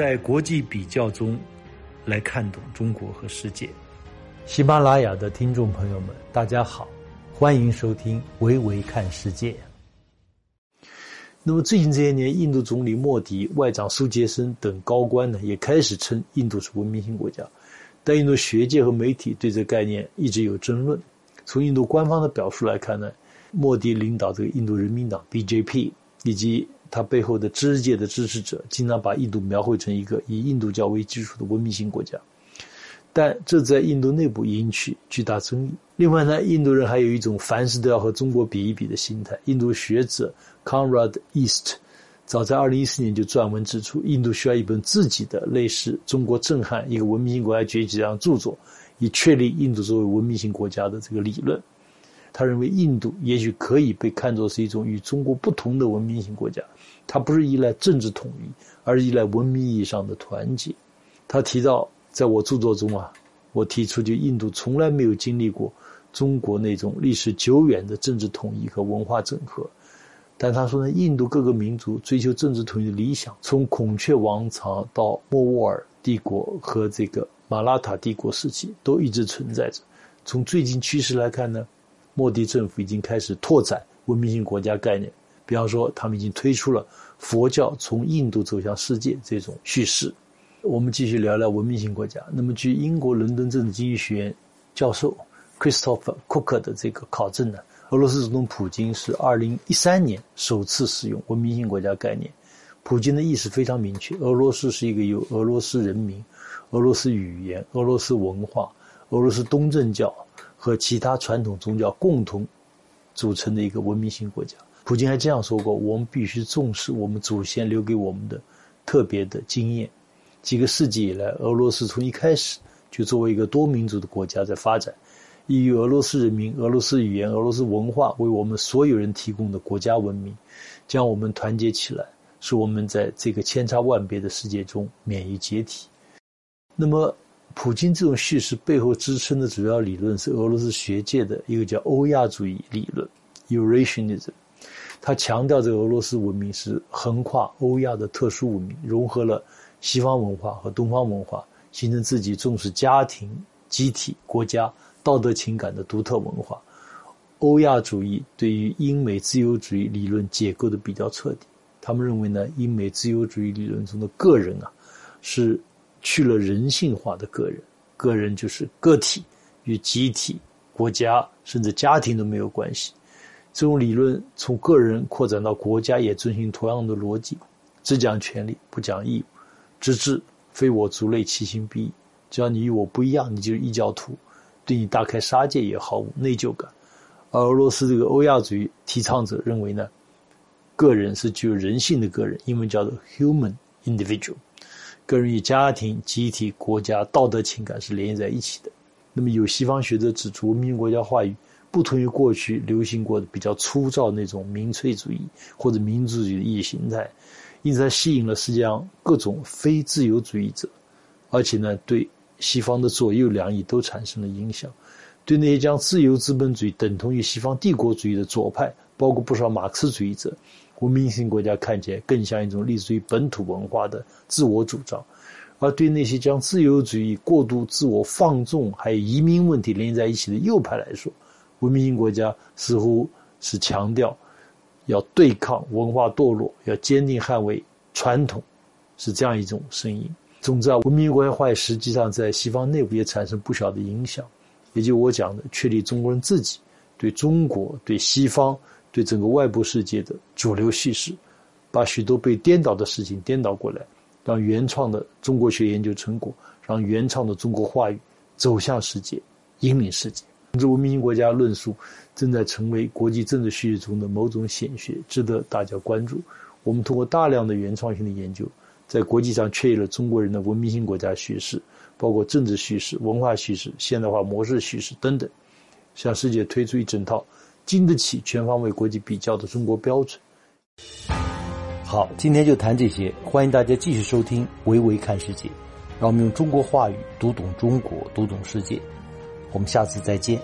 在国际比较中来看懂中国和世界。喜马拉雅的听众朋友们，大家好，欢迎收听《维维看世界》。那么最近这些年，印度总理莫迪、外长苏杰生等高官呢，也开始称印度是文明型国家。但印度学界和媒体对这个概念一直有争论。从印度官方的表述来看呢，莫迪领导这个印度人民党 （BJP） 以及他背后的知识界的支持者，经常把印度描绘成一个以印度教为基础的文明型国家。但这在印度内部引起巨大争议。另外呢，印度人还有一种凡事都要和中国比一比的心态。印度学者 Conrad East。早在二零一四年就撰文指出，印度需要一本自己的类似《中国震撼一个文明型国家崛起》这样著作，以确立印度作为文明型国家的这个理论。他认为，印度也许可以被看作是一种与中国不同的文明型国家，它不是依赖政治统一，而是依赖文明意义上的团结。他提到，在我著作中啊，我提出就印度从来没有经历过中国那种历史久远的政治统一和文化整合。但他说呢，印度各个民族追求政治统一的理想，从孔雀王朝到莫卧儿帝国和这个马拉塔帝国时期，都一直存在着。从最近趋势来看呢，莫迪政府已经开始拓展文明型国家概念，比方说，他们已经推出了佛教从印度走向世界这种叙事。我们继续聊聊文明型国家。那么，据英国伦敦政治经济学院教授 Christopher Cook 的这个考证呢？俄罗斯总统普京是二零一三年首次使用文明型国家概念。普京的意思非常明确：俄罗斯是一个由俄罗斯人民、俄罗斯语言、俄罗斯文化、俄罗斯东正教和其他传统宗教共同组成的一个文明型国家。普京还这样说过：“我们必须重视我们祖先留给我们的特别的经验。几个世纪以来，俄罗斯从一开始就作为一个多民族的国家在发展。”以俄罗斯人民、俄罗斯语言、俄罗斯文化为我们所有人提供的国家文明，将我们团结起来，使我们在这个千差万别的世界中免于解体。那么，普京这种叙事背后支撑的主要理论是俄罗斯学界的一个叫欧亚主义理论 （Eurasianism）。他强调，这个俄罗斯文明是横跨欧亚的特殊文明，融合了西方文化和东方文化，形成自己重视家庭、集体、国家。道德情感的独特文化，欧亚主义对于英美自由主义理论解构的比较彻底。他们认为呢，英美自由主义理论中的个人啊，是去了人性化的个人，个人就是个体，与集体、国家甚至家庭都没有关系。这种理论从个人扩展到国家，也遵循同样的逻辑，只讲权利，不讲义务，直至非我族类，其心必异。只要你与我不一样，你就是异教徒。对你大开杀戒也毫无内疚感，而俄罗斯这个欧亚主义提倡者认为呢，个人是具有人性的个人，英文叫做 human individual，个人与家庭、集体、国家道德情感是联系在一起的。那么有西方学者指出，文明国家话语不同于过去流行过的比较粗糙那种民粹主义或者民族主义的意识形态，因此它吸引了世界上各种非自由主义者，而且呢对。西方的左右两翼都产生了影响，对那些将自由资本主义等同于西方帝国主义的左派，包括不少马克思主义者，文明型国家看起来更像一种立足于本土文化的自我主张；而对那些将自由主义过度自我放纵，还有移民问题连在一起的右派来说，文明型国家似乎是强调要对抗文化堕落，要坚定捍卫传统，是这样一种声音。总之啊，文明国家化实际上在西方内部也产生不小的影响，也就我讲的，确立中国人自己对中国、对西方、对整个外部世界的主流叙事，把许多被颠倒的事情颠倒过来，让原创的中国学研究成果，让原创的中国话语走向世界，引领世界。这文明型国家论述正在成为国际政治叙事中的某种显学，值得大家关注。我们通过大量的原创性的研究。在国际上确立了中国人的文明型国家叙事，包括政治叙事、文化叙事、现代化模式叙事等等，向世界推出一整套经得起全方位国际比较的中国标准。好，今天就谈这些，欢迎大家继续收听《维维看世界》，让我们用中国话语读懂中国，读懂世界。我们下次再见。